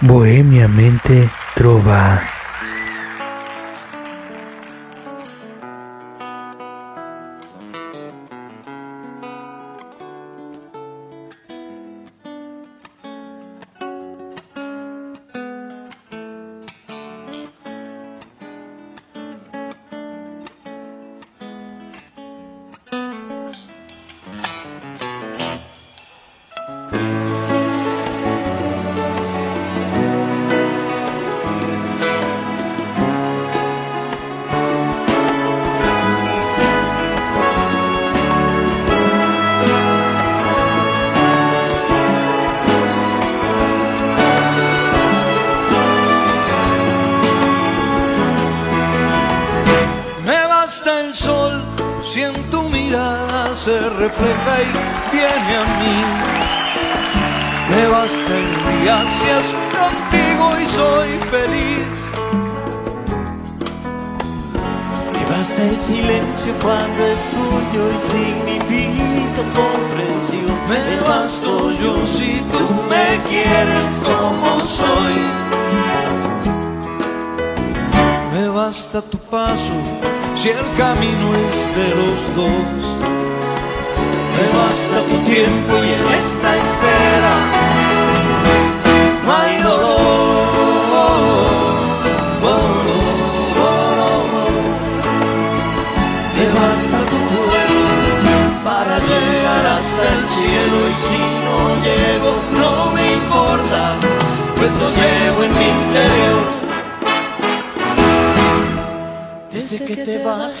Bohemiamente Trova.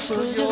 Te vas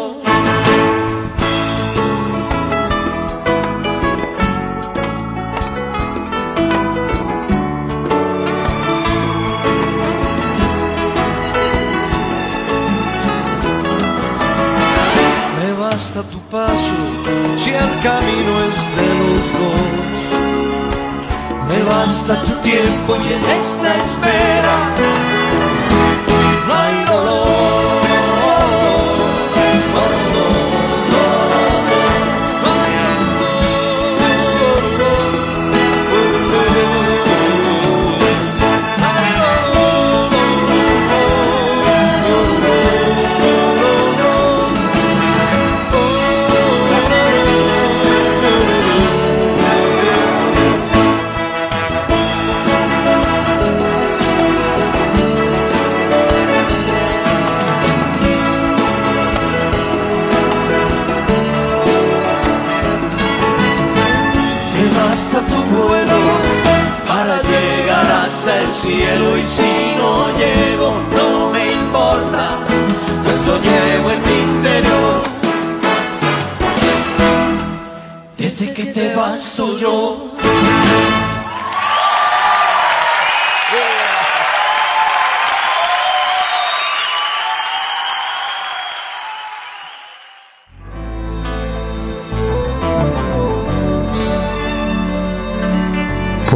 para llegar hasta el cielo y si no llego no me importa, pues lo llevo en mi interior. Desde que te vas soy yo.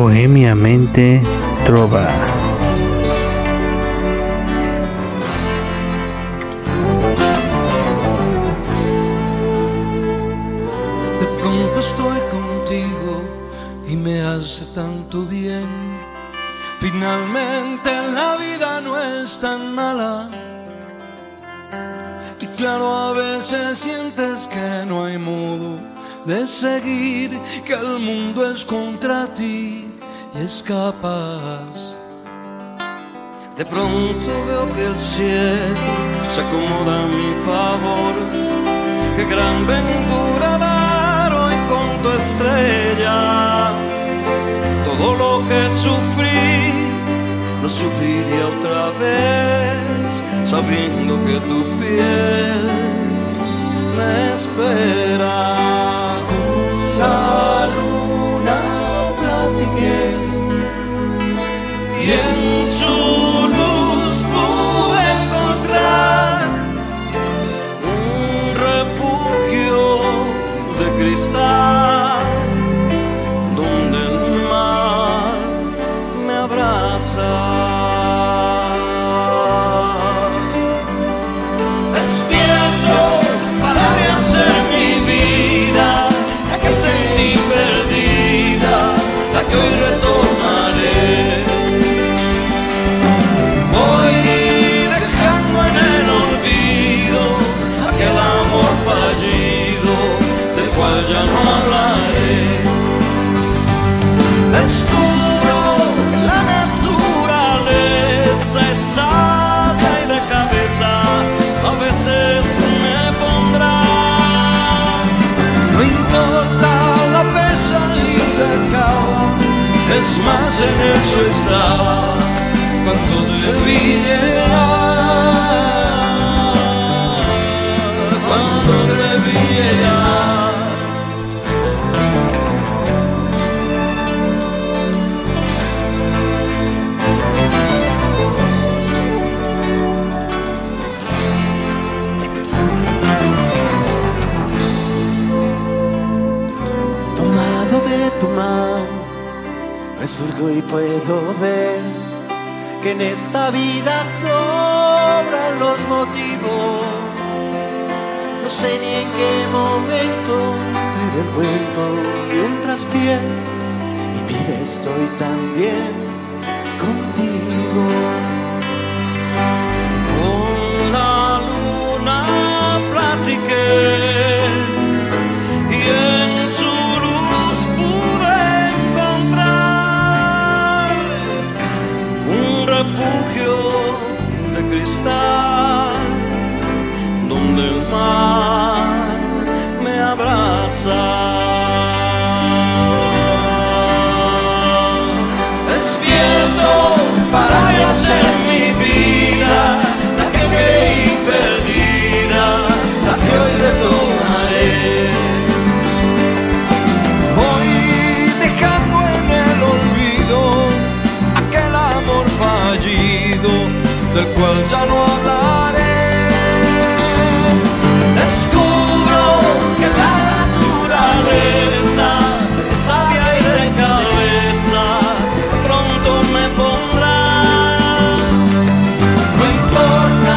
Bohemiamente Trova. De pronto estoy contigo y me hace tanto bien. Finalmente la vida no es tan mala. Y claro, a veces sientes que no hay modo de seguir, que el mundo es contra ti escapas. De pronto veo que el cielo se acomoda a mi favor. Qué gran ventura dar hoy con tu estrella. Todo lo que sufrí, lo sufriría otra vez, sabiendo que tu piel me espera. La es más en eso estaba cuando te vi cuando te vi surgo y puedo ver que en esta vida sobran los motivos. No sé ni en qué momento, pero el cuento de un traspié y mire estoy también contigo. Con la luna platiqué donde el mar del quel già nuotare. Descubro que la naturaleza sabia y de cabeza pronto me pondrá. No importa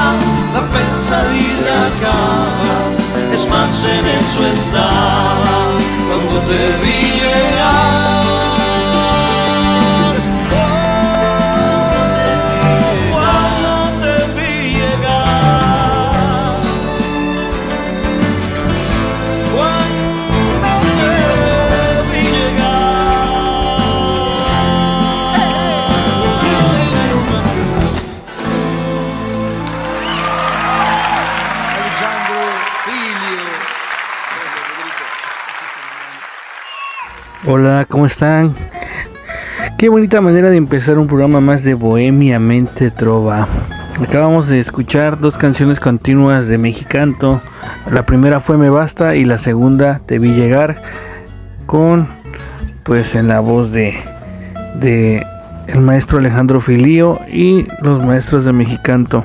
la pensadilla acaba, es más en eso estaba cuando te vi llegar. Hola, ¿cómo están? Qué bonita manera de empezar un programa más de Bohemia Mente Trova. Acabamos de escuchar dos canciones continuas de Mexicanto. La primera fue Me Basta y la segunda Te Vi Llegar con pues en la voz de, de el maestro Alejandro Filío y los maestros de Mexicanto.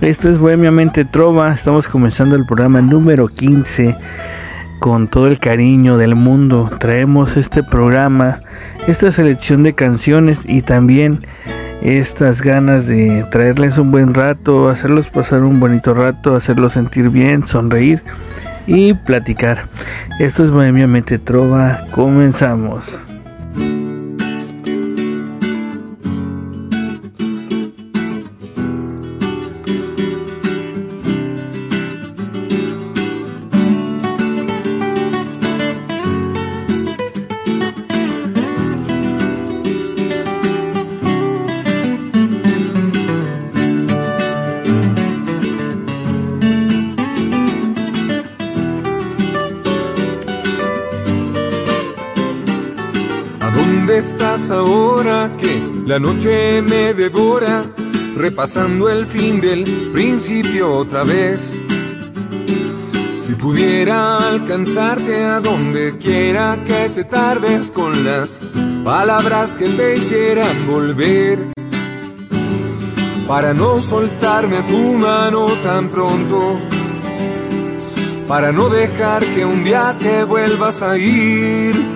Esto es Bohemia Mente Trova. Estamos comenzando el programa número 15 con todo el cariño del mundo traemos este programa, esta selección de canciones y también estas ganas de traerles un buen rato, hacerlos pasar un bonito rato, hacerlos sentir bien, sonreír y platicar. Esto es Bohemia Mente Trova, comenzamos. La noche me devora, repasando el fin del principio otra vez. Si pudiera alcanzarte a donde quiera que te tardes con las palabras que te hicieran volver. Para no soltarme a tu mano tan pronto. Para no dejar que un día te vuelvas a ir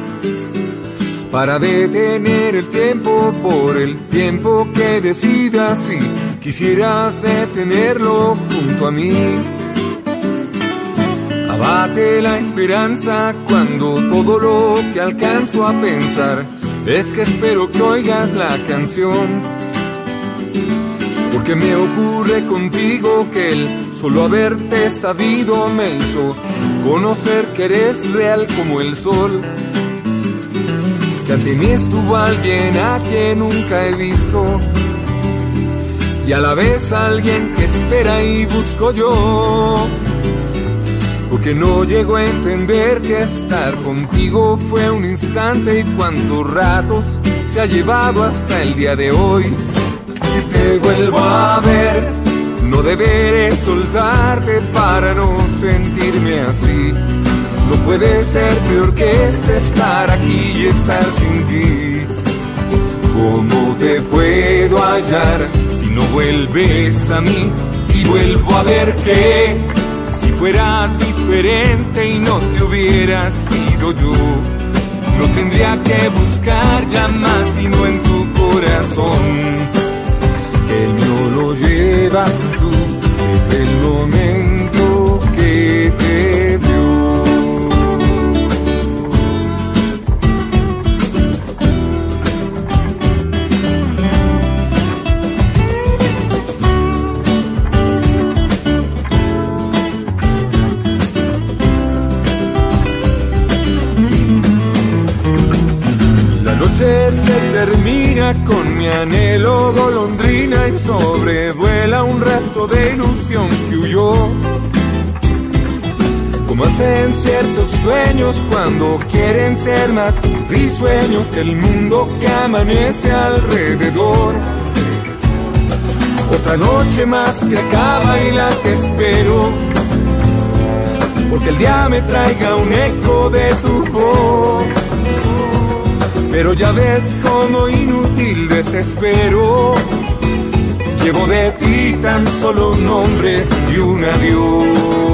para detener el tiempo por el tiempo que decidas si quisieras detenerlo junto a mí. Abate la esperanza cuando todo lo que alcanzo a pensar es que espero que oigas la canción. Porque me ocurre contigo que el solo haberte sabido me hizo conocer que eres real como el sol que ante mí estuvo alguien a quien nunca he visto y a la vez alguien que espera y busco yo. Porque no llego a entender que estar contigo fue un instante y cuántos ratos se se ha llevado hasta el día de hoy. Si te vuelvo a ver, no deberé soltarte para no sentirme así. No puede ser peor que este estar aquí y estar sin ti. ¿Cómo te puedo hallar si no vuelves a mí? Y vuelvo a ver que si fuera diferente y no te hubiera sido yo, no tendría que buscar ya más sino en tu corazón. El mío lo llevas tú desde el momento con mi anhelo golondrina y sobrevuela un rastro de ilusión que huyó. Como hacen ciertos sueños cuando quieren ser más risueños que el mundo que amanece alrededor. Otra noche más que acaba y la que espero. Porque el día me traiga un eco de tu voz. Pero ya ves como inútil desespero. Llevo de ti tan solo un nombre y un adiós.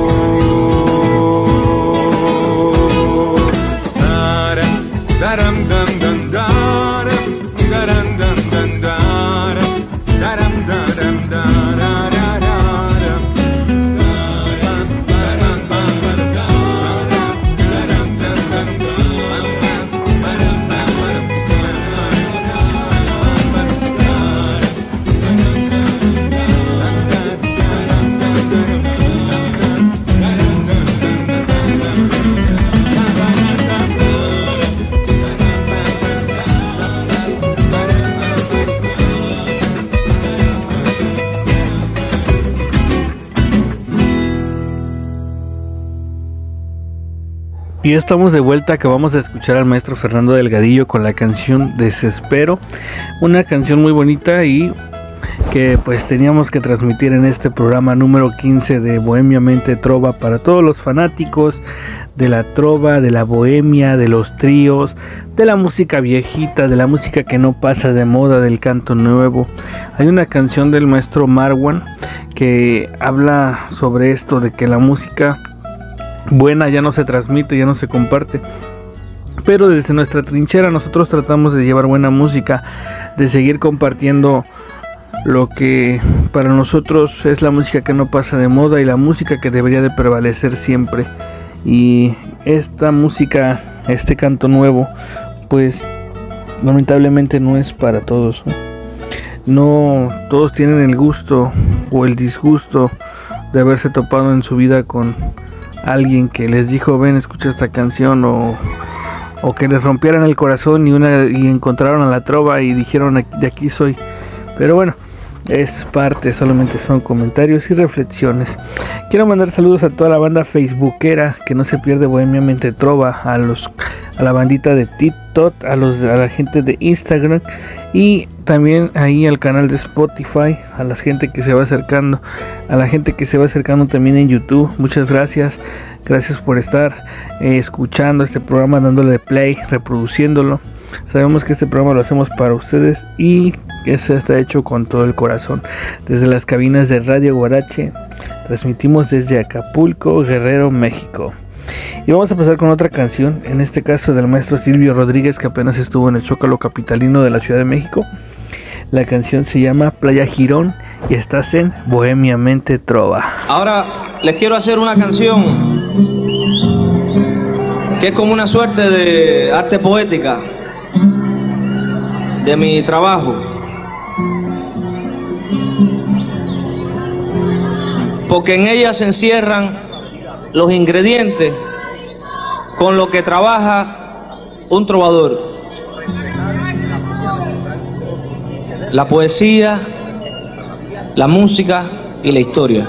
Y estamos de vuelta, que vamos a escuchar al maestro Fernando Delgadillo con la canción Desespero, una canción muy bonita y que pues teníamos que transmitir en este programa número 15 de Bohemia Mente Trova para todos los fanáticos de la trova, de la bohemia, de los tríos, de la música viejita, de la música que no pasa de moda, del canto nuevo. Hay una canción del maestro Marwan que habla sobre esto de que la música buena ya no se transmite, ya no se comparte. Pero desde nuestra trinchera nosotros tratamos de llevar buena música, de seguir compartiendo lo que para nosotros es la música que no pasa de moda y la música que debería de prevalecer siempre. Y esta música, este canto nuevo, pues lamentablemente no es para todos. No, todos tienen el gusto o el disgusto de haberse topado en su vida con alguien que les dijo ven escucha esta canción o, o que les rompieran el corazón y una y encontraron a la trova y dijeron de aquí soy pero bueno es parte solamente son comentarios y reflexiones quiero mandar saludos a toda la banda facebookera que no se pierde bohemiamente trova a los a la bandita de TikTok a los a la gente de Instagram y también ahí al canal de Spotify, a la gente que se va acercando, a la gente que se va acercando también en YouTube. Muchas gracias, gracias por estar eh, escuchando este programa, dándole play, reproduciéndolo. Sabemos que este programa lo hacemos para ustedes y se está hecho con todo el corazón. Desde las cabinas de Radio Guarache, transmitimos desde Acapulco, Guerrero, México. Y vamos a pasar con otra canción, en este caso del maestro Silvio Rodríguez, que apenas estuvo en el Zócalo Capitalino de la Ciudad de México. La canción se llama Playa Girón y estás en Bohemia Mente Trova. Ahora les quiero hacer una canción que es como una suerte de arte poética de mi trabajo. Porque en ella se encierran los ingredientes con lo que trabaja un trovador. La poesía, la música y la historia.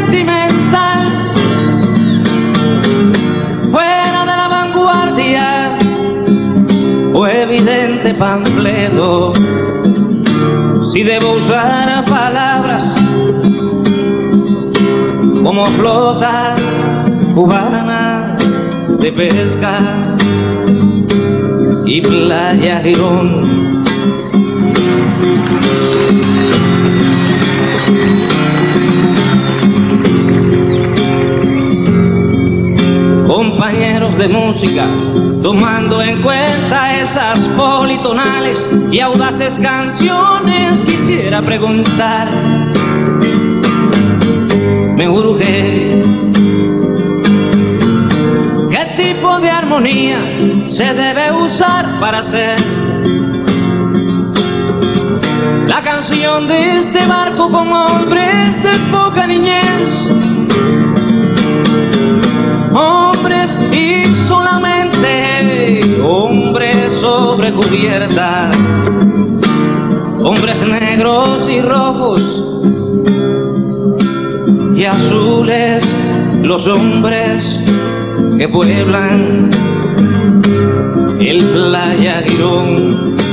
Evidente panfleto, si debo usar palabras como flota cubana de pesca y playa Girón. Compañeros de música, tomando en cuenta esas politonales y audaces canciones, quisiera preguntar, me urge. Tipo de armonía se debe usar para hacer la canción de este barco con hombres de poca niñez? Hombres y solamente hombres sobre cubierta, hombres negros y rojos y azules, los hombres que pueblan el playa Girón.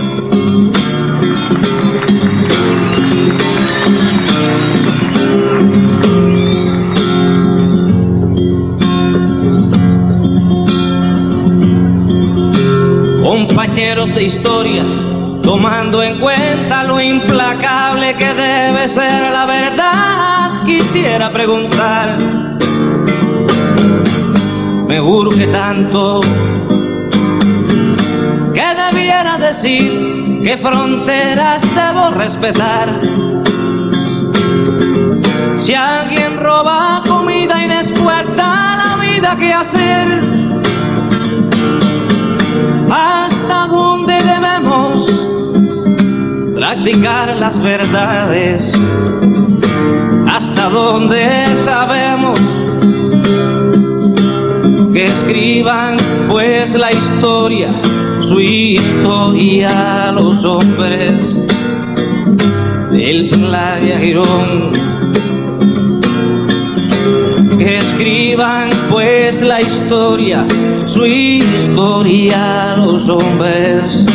Compañeros de historia, tomando en cuenta lo implacable que debe ser la verdad, quisiera preguntar me urge tanto que debiera decir qué fronteras debo respetar. Si alguien roba comida y después da la vida que hacer, hasta dónde debemos practicar las verdades, hasta dónde sabemos que escriban pues la historia, su historia los hombres del playa Girón. Escriban pues la historia, su historia los hombres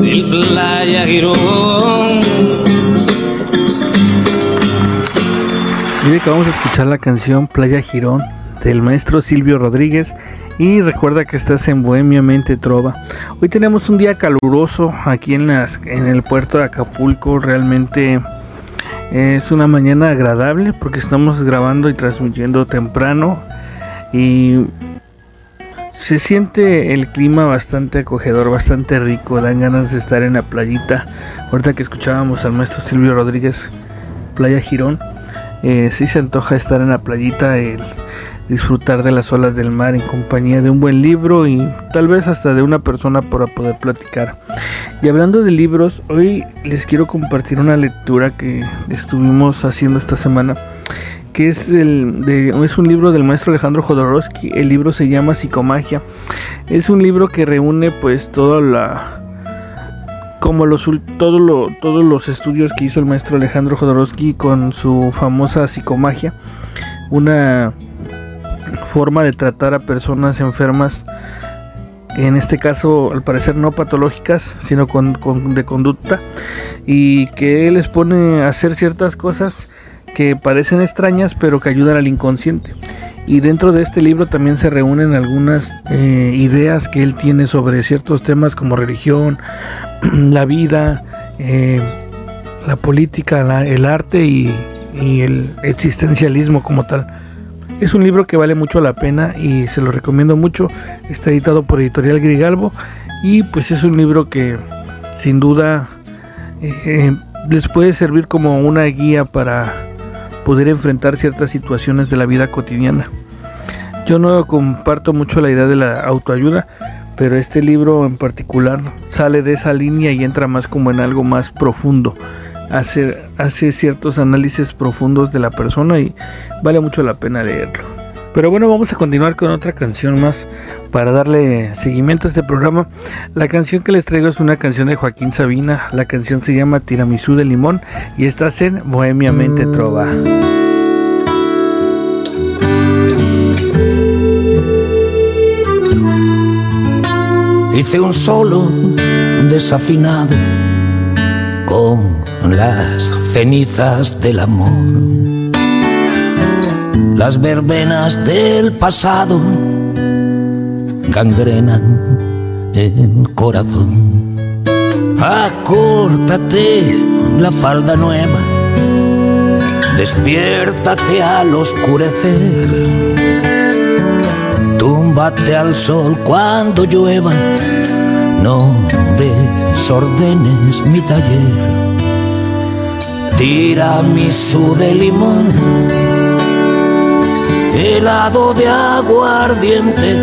del playa Girón. Mire que vamos a escuchar la canción Playa Girón del maestro Silvio Rodríguez y recuerda que estás en Bohemia Mente Trova. Hoy tenemos un día caluroso aquí en, las, en el puerto de Acapulco, realmente es una mañana agradable porque estamos grabando y transmitiendo temprano y se siente el clima bastante acogedor, bastante rico, dan ganas de estar en la playita. Ahorita que escuchábamos al maestro Silvio Rodríguez, Playa Girón, eh, sí se antoja estar en la playita, el, disfrutar de las olas del mar en compañía de un buen libro y tal vez hasta de una persona para poder platicar. Y hablando de libros, hoy les quiero compartir una lectura que estuvimos haciendo esta semana, que es, el, es un libro del maestro Alejandro Jodorowsky. El libro se llama Psicomagia. Es un libro que reúne pues toda la como los todo todos los estudios que hizo el maestro Alejandro Jodorowsky con su famosa psicomagia, una forma de tratar a personas enfermas, en este caso al parecer no patológicas, sino con, de conducta, y que les pone a hacer ciertas cosas que parecen extrañas pero que ayudan al inconsciente. Y dentro de este libro también se reúnen algunas eh, ideas que él tiene sobre ciertos temas como religión, la vida, eh, la política, el arte y el existencialismo como tal. Es un libro que vale mucho la pena y se lo recomiendo mucho. Está editado por Editorial Grigalbo y pues es un libro que sin duda eh, les puede servir como una guía para poder enfrentar ciertas situaciones de la vida cotidiana. Yo no comparto mucho la idea de la autoayuda, pero este libro en particular sale de esa línea y entra más como en algo más profundo. Hace, hace ciertos análisis profundos de la persona y vale mucho la pena leerlo. Pero bueno, vamos a continuar con otra canción más para darle seguimiento a este programa. La canción que les traigo es una canción de Joaquín Sabina. La canción se llama Tiramisú de Limón y está en Bohemia Mente Trova. Hice un solo desafinado con las cenizas del amor. Las verbenas del pasado gangrenan el corazón. Acórtate la falda nueva, despiértate al oscurecer Túmbate al sol cuando llueva, no desordenes mi taller. Tira mi su de limón, helado de aguardiente,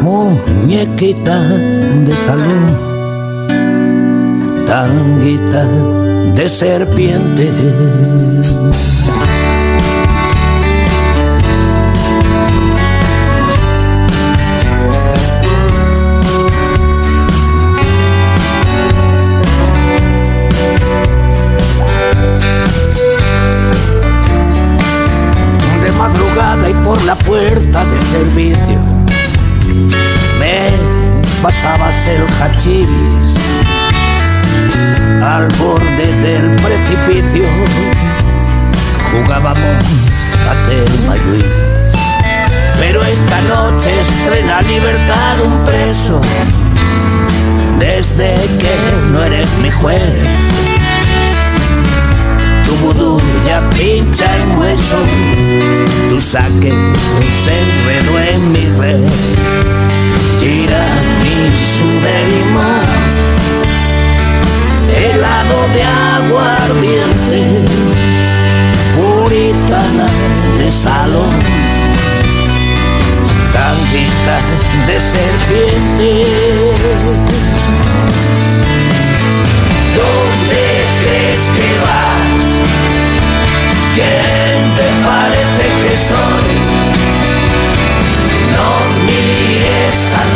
muñequita de salón, tanguita de serpiente. El hachís al borde del precipicio. Jugábamos a Telma Luis. Pero esta noche estrena libertad un preso. Desde que no eres mi juez tu vudú ya pincha en hueso, tu saque se enredó en mi red. Su de limón, helado de aguardiente, puritana de salón, tanguita de serpiente. ¿Dónde crees que vas? ¿Quién te parece que soy? No mires atrás,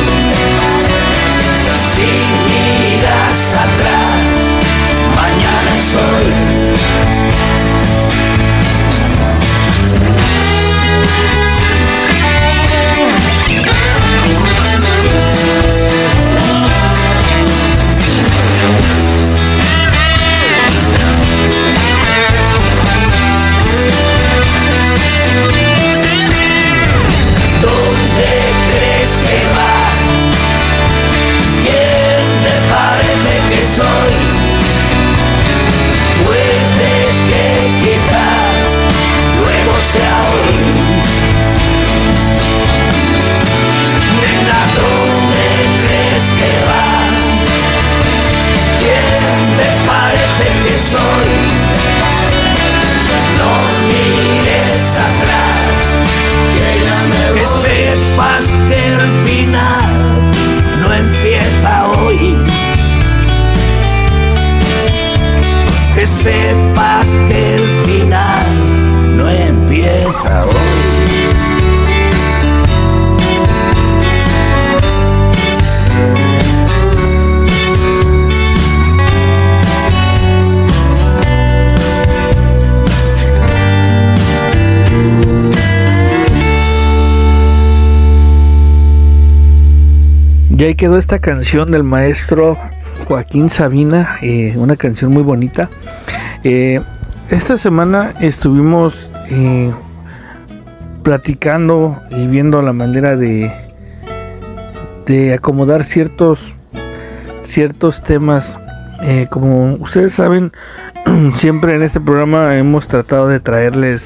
quedó esta canción del maestro Joaquín Sabina, eh, una canción muy bonita. Eh, esta semana estuvimos eh, platicando y viendo la manera de, de acomodar ciertos, ciertos temas. como ustedes saben, siempre en este programa hemos tratado de traerles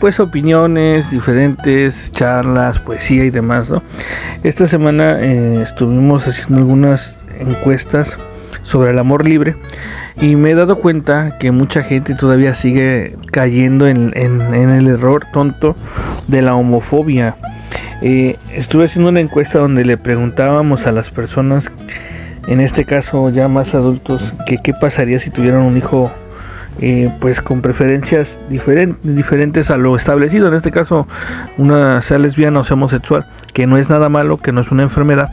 pues opiniones diferentes, charlas, poesía y demás, ¿no? Esta semana eh, estuvimos haciendo algunas encuestas sobre el amor libre y me he dado cuenta que mucha gente todavía sigue cayendo en, el error tonto de la homofobia. Eh, estuve haciendo una encuesta donde le preguntábamos a las personas, en este caso ya más adultos, que qué pasaría si tuvieran un hijo eh, pues con preferencias diferentes a lo establecido, en este caso una sea lesbiana o sea homosexual, que no es nada malo, que no es una enfermedad,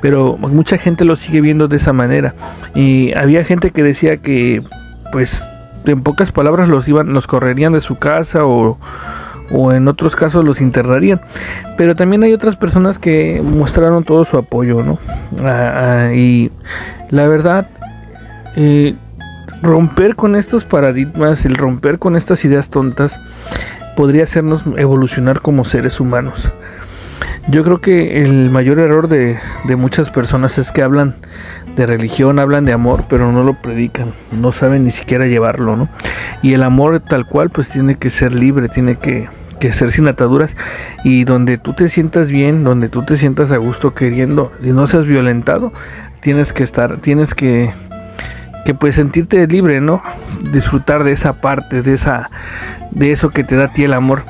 pero mucha gente lo sigue viendo de esa manera. Y había gente que decía que pues en pocas palabras los iban, los correrían de su casa o, o en otros casos los internarían. Pero también hay otras personas que mostraron todo su apoyo, ¿no? Y la verdad, eh, romper con estos paradigmas, el romper con estas ideas tontas, podría hacernos evolucionar como seres humanos. Yo creo que el mayor error de, muchas personas es que hablan de religión, hablan de amor, pero no lo predican, no saben ni siquiera llevarlo, ¿no? Y el amor tal cual, pues tiene que ser libre, tiene que, que ser sin ataduras y donde tú te sientas bien, donde tú te sientas a gusto queriendo y no seas violentado, tienes que estar, tienes que que pues sentirte libre, ¿no? Disfrutar de esa parte, de esa de eso que te da a ti el amor.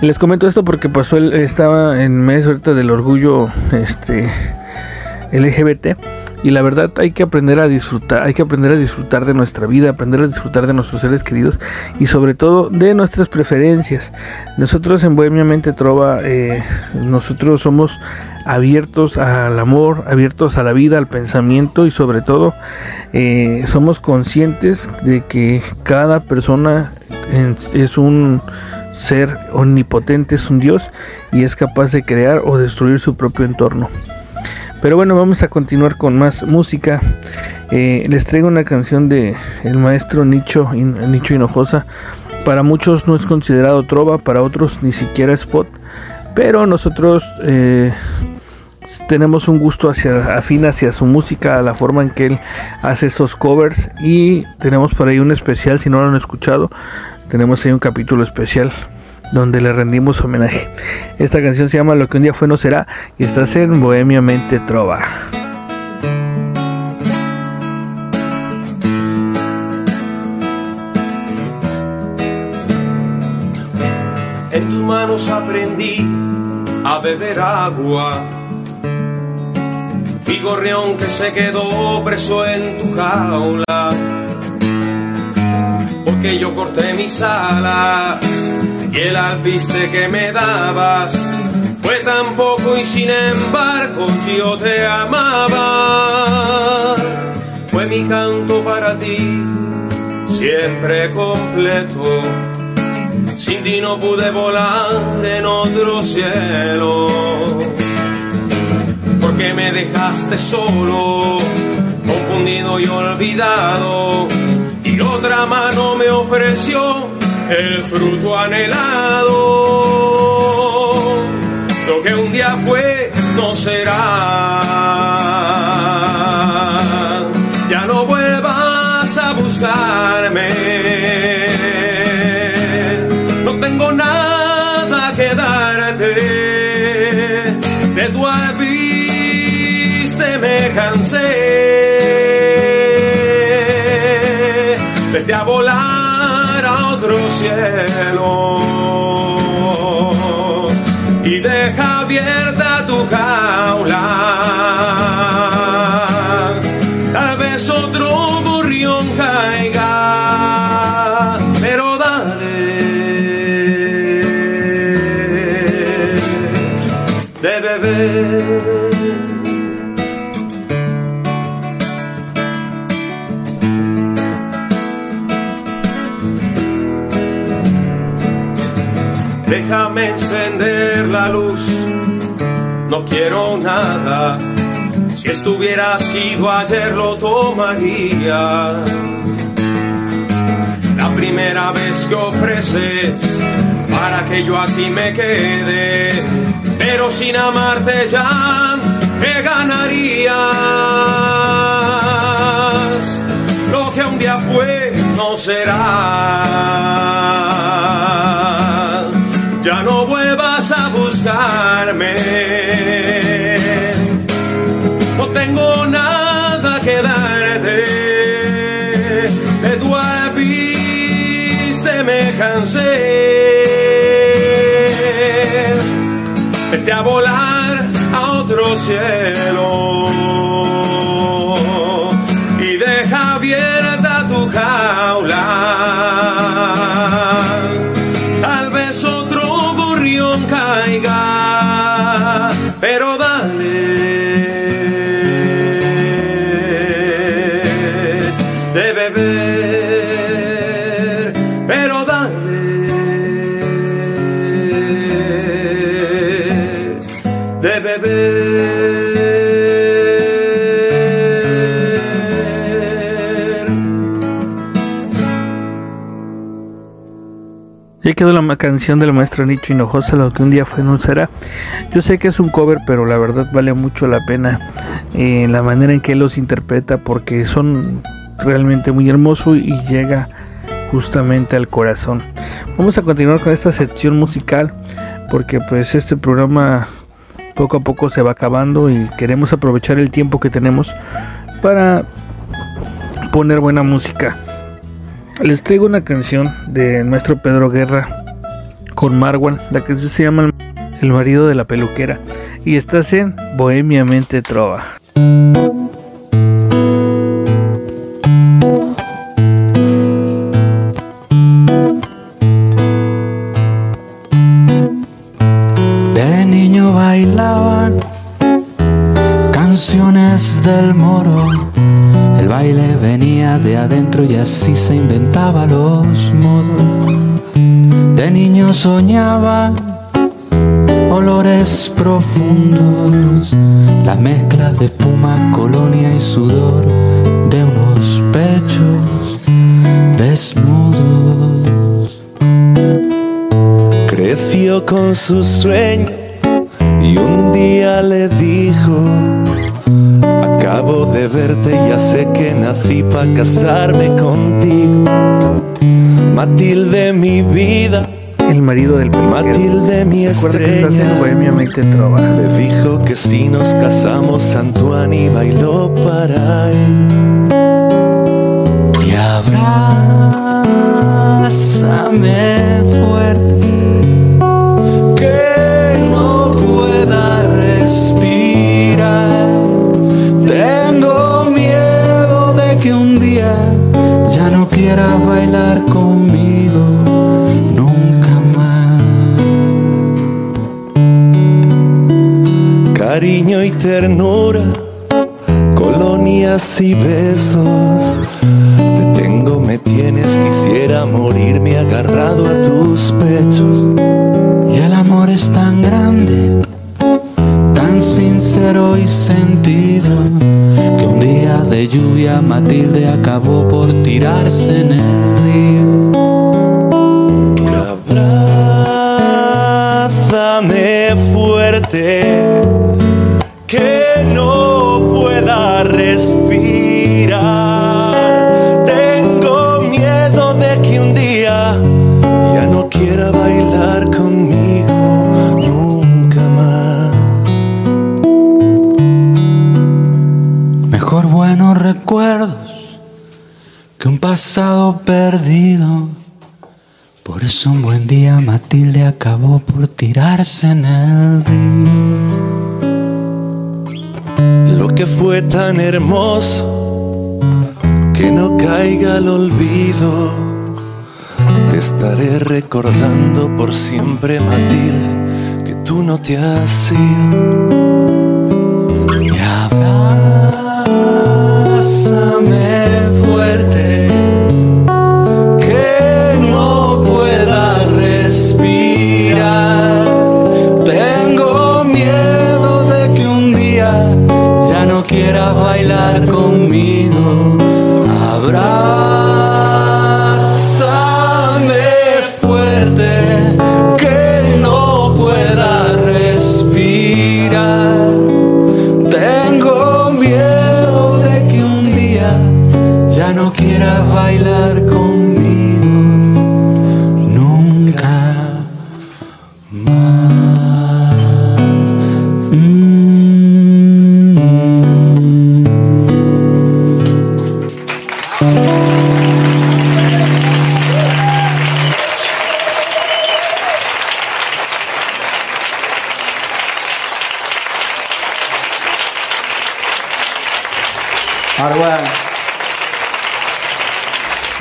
Les comento esto porque pasó el, estaba en mes ahorita del orgullo este LGBT y la verdad hay que aprender a disfrutar, hay que aprender a disfrutar de nuestra vida, aprender a disfrutar de nuestros seres queridos y sobre todo de nuestras preferencias. Nosotros en Bohemia Mente Trova, eh, nosotros somos abiertos al amor, abiertos a la vida, al pensamiento y sobre todo eh, somos conscientes de que cada persona es un ser omnipotente, es un Dios y es capaz de crear o destruir su propio entorno. Pero bueno, vamos a continuar con más música. Eh, les traigo una canción de el maestro Nicho, Nicho Hinojosa. Para muchos no es considerado trova, para otros ni siquiera spot. Pero nosotros eh, tenemos un gusto hacia, afín hacia su música, a la forma en que él hace esos covers. Y tenemos por ahí un especial, si no lo han escuchado, tenemos ahí un capítulo especial donde le rendimos homenaje. Esta canción se llama Lo que un día fue no será y estás en Bohemia Mente Trova. En tus manos aprendí a beber agua. Figorreón que se quedó preso en tu jaula. Porque yo corté mis alas y el alpiste que me dabas fue tan poco y sin embargo yo te amaba. Fue mi canto para ti, siempre completo. Sin ti no pude volar en otro cielo. Porque me dejaste solo, confundido y olvidado. Y otra mano me ofreció el fruto anhelado. Lo que un día fue no será. Encender la luz, no quiero nada. Si estuviera sido ayer lo tomaría. La primera vez que ofreces para que yo aquí me quede, pero sin amarte ya me ganarías. Lo que un día fue no será ya no vuelvas a buscarme. No tengo nada que darte, de tu alpiste me cansé. Vete a volar a otro cielo. Pero dale. Quedó la canción de la maestra Nicho Hinojosa, lo que un día fue no será. Yo sé que es un cover, pero la verdad vale mucho la pena eh, la manera en que los interpreta porque son realmente muy hermosos y llega justamente al corazón. Vamos a continuar con esta sección musical porque pues este programa poco a poco se va acabando y queremos aprovechar el tiempo que tenemos para poner buena música. Les traigo una canción del maestro Pedro Guerra con Marwan. La canción se llama El marido de la peluquera. Y estás en Bohemiamente Trova. Así se inventaba los modos. De niño soñaba olores profundos, la mezcla de puma, colonia y sudor de unos pechos desnudos. Creció con su sueño y un día le dijo, acabo de verte, ya sé que nací para casarme contigo. Matilde mi vida, El marido del. Matilde mi que estrella. Trova. Le dijo que si nos casamos, Antoine bailó para él. y abrázame fuerte que no pueda respirar quiera bailar conmigo nunca más Cariño y ternura, colonias y besos. Te tengo, me tienes, quisiera morirme agarrado a tus pechos. Y el amor es tan grande, sincero y sentido, que un día de lluvia Matilde acabó por tirarse en el río. Abrázame fuerte, que no pueda respirar. Tengo miedo de que un día ya no quiera que un pasado perdido. Por eso un buen día Matilde acabó por tirarse en el río. Lo que fue tan hermoso que no caiga al olvido. Te estaré recordando por siempre, Matilde, que tú no te has ido.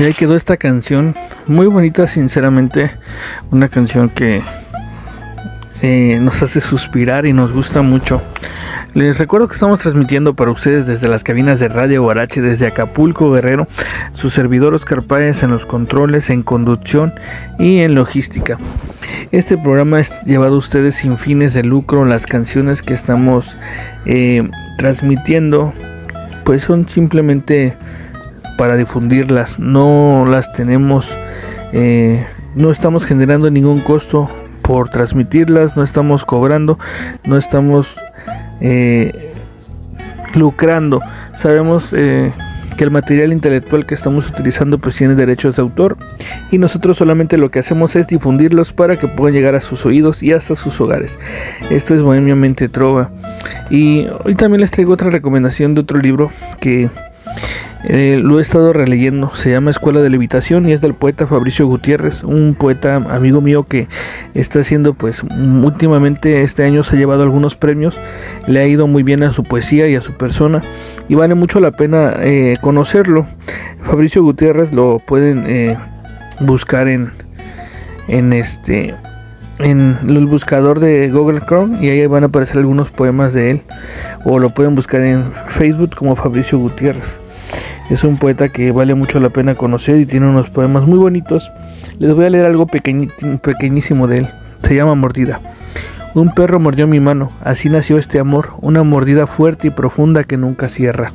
Ahí quedó esta canción, muy bonita sinceramente, una canción que eh, nos hace suspirar y nos gusta mucho. Les recuerdo que estamos transmitiendo para ustedes desde las cabinas de Radio Guarache, desde Acapulco, Guerrero, su servidor Oscar Páez en los controles, en conducción y en logística. Este programa es llevado a ustedes sin fines de lucro. Las canciones que estamos eh, transmitiendo, pues son simplemente para difundirlas. No las tenemos, eh, no estamos generando ningún costo por transmitirlas, no estamos cobrando, no estamos eh, lucrando. Sabemos eh, que el material intelectual que estamos utilizando pues tiene derechos de autor y nosotros solamente lo que hacemos es difundirlos para que puedan llegar a sus oídos y hasta sus hogares. Esto es Bohemiamente Trova. Y hoy también les traigo otra recomendación de otro libro que eh, lo he estado releyendo, se llama Escuela de Levitación y es del poeta Fabricio Gutiérrez, un poeta amigo mío que está haciendo pues últimamente este año se ha llevado algunos premios, le ha ido muy bien a su poesía y a su persona y vale mucho la pena eh, conocerlo. Fabricio Gutiérrez lo pueden eh, buscar en, en este en el buscador de Google Chrome y ahí van a aparecer algunos poemas de él o lo pueden buscar en Facebook como Fabricio Gutiérrez. Es un poeta que vale mucho la pena conocer y tiene unos poemas muy bonitos. Les voy a leer algo pequeñísimo de él. Se llama Mordida. Un perro mordió mi mano, así nació este amor, una mordida fuerte y profunda que nunca cierra.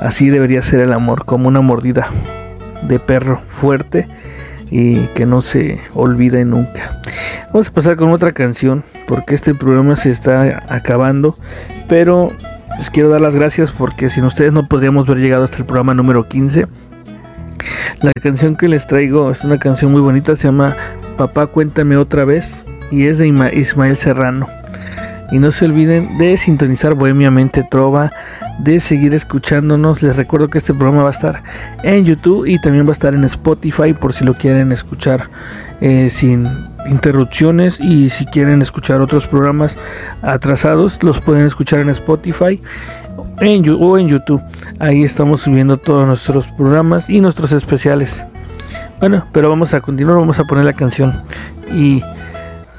Así debería ser el amor, como una mordida de perro fuerte y que no se olvide nunca. Vamos a pasar con otra canción porque este programa se está acabando, pero les quiero dar las gracias porque sin ustedes no podríamos haber llegado hasta el programa número 15. La canción que les traigo es una canción muy bonita, se llama Papá cuéntame otra vez y es de Ismael Serrano. Y no se olviden de sintonizar Bohemiamente Trova, de seguir escuchándonos. Les recuerdo que este programa va a estar en YouTube y también va a estar en Spotify por si lo quieren escuchar eh, sin interrupciones y si quieren escuchar otros programas atrasados los pueden escuchar en Spotify en, o en YouTube. Ahí estamos subiendo todos nuestros programas y nuestros especiales. Bueno, pero vamos a continuar, vamos a poner la canción y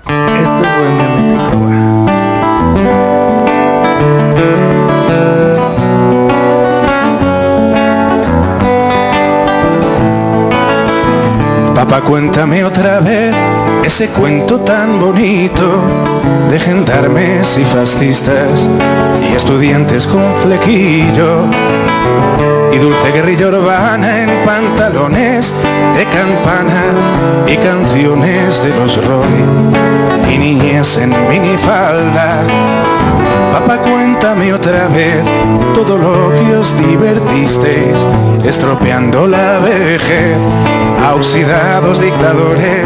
esto es Papá, cuéntame otra vez ese cuento tan bonito de gendarmes y fascistas y estudiantes con flequillo y dulce guerrilla urbana en pantalones de campana y canciones de los Rolling y niñez en minifalda. Papá, cuéntame otra vez todo lo que os divertisteis, estropeando la vejez a dictadores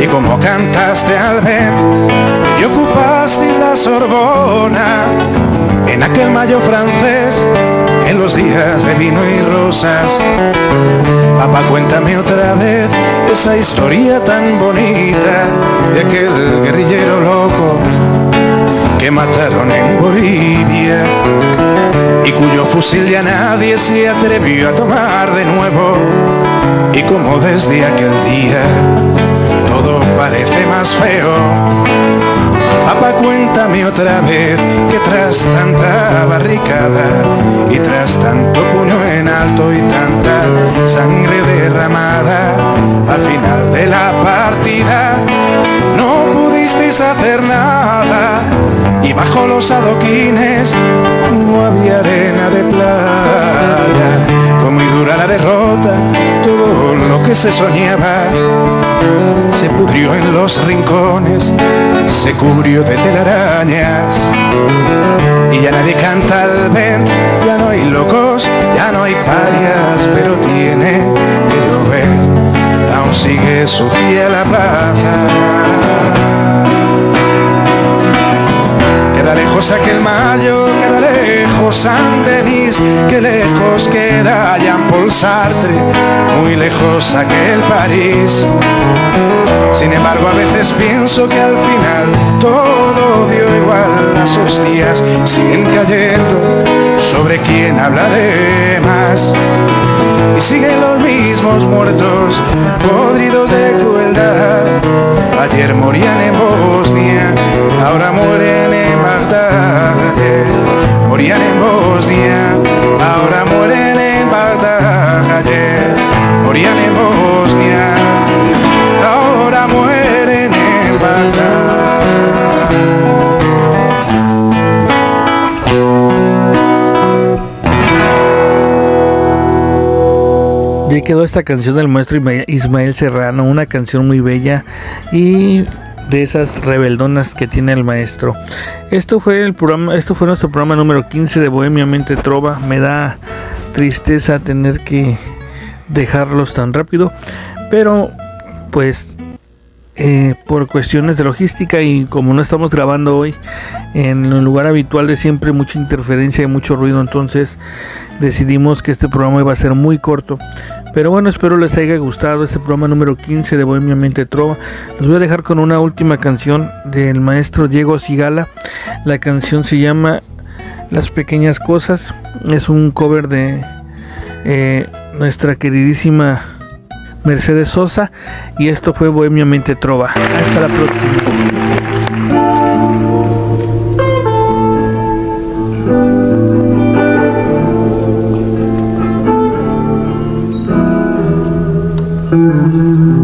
y como cantaste al Bet y ocupasteis la Sorbona en aquel mayo francés, en los días de vino y rosas. Papá, cuéntame otra vez esa historia tan bonita de aquel guerrillero loco que mataron en Bolivia y cuyo fusil ya nadie se atrevió a tomar de nuevo. Y como desde aquel día todo parece más feo. Papá, cuéntame otra vez que tras tanta barricada y tras tanto puño en alto y tanta sangre derramada, al final de la partida no pudisteis hacer nada y bajo los adoquines no había arena de playa. Fue muy dura la derrota, todo lo que se soñaba se pudrió en los rincones, se cubrió de telarañas. Y ya nadie canta al vent, ya no hay locos, ya no hay parias, pero tiene que llover, aún sigue su fiel plaza. Queda lejos aquel mayo, queda lejos San Denis, que lejos queda Jean Paul Sartre, muy lejos aquel París. Sin embargo, a veces pienso que al final todo dio igual, las hostias siguen cayendo sobre quién hablaré más. Y siguen los mismos muertos, podridos de crueldad. Ayer morían en Bosnia, ahora mueren en Bagdad. Ayer morían en Bosnia, ahora mueren en Bagdad. Ayer morían en Bosnia, ahora mueren quedó esta canción del maestro Isma- Ismael Serrano, una canción muy bella y de esas rebeldonas que tiene el maestro. Esto fue el programa, esto fue nuestro programa número 15 de Bohemia Mente Trova. Me da tristeza tener que dejarlos tan rápido, pero pues eh, por cuestiones de logística y como no estamos grabando hoy en el lugar habitual de siempre mucha interferencia y mucho ruido entonces decidimos que este programa iba a ser muy corto pero bueno espero les haya gustado este programa número 15 de Bohemia Mente Trova los voy a dejar con una última canción del maestro Diego Sigala la canción se llama Las pequeñas cosas es un cover de eh, nuestra queridísima Mercedes Sosa y esto fue Bohemia Mente Trova. Hasta la próxima. Mm-hmm.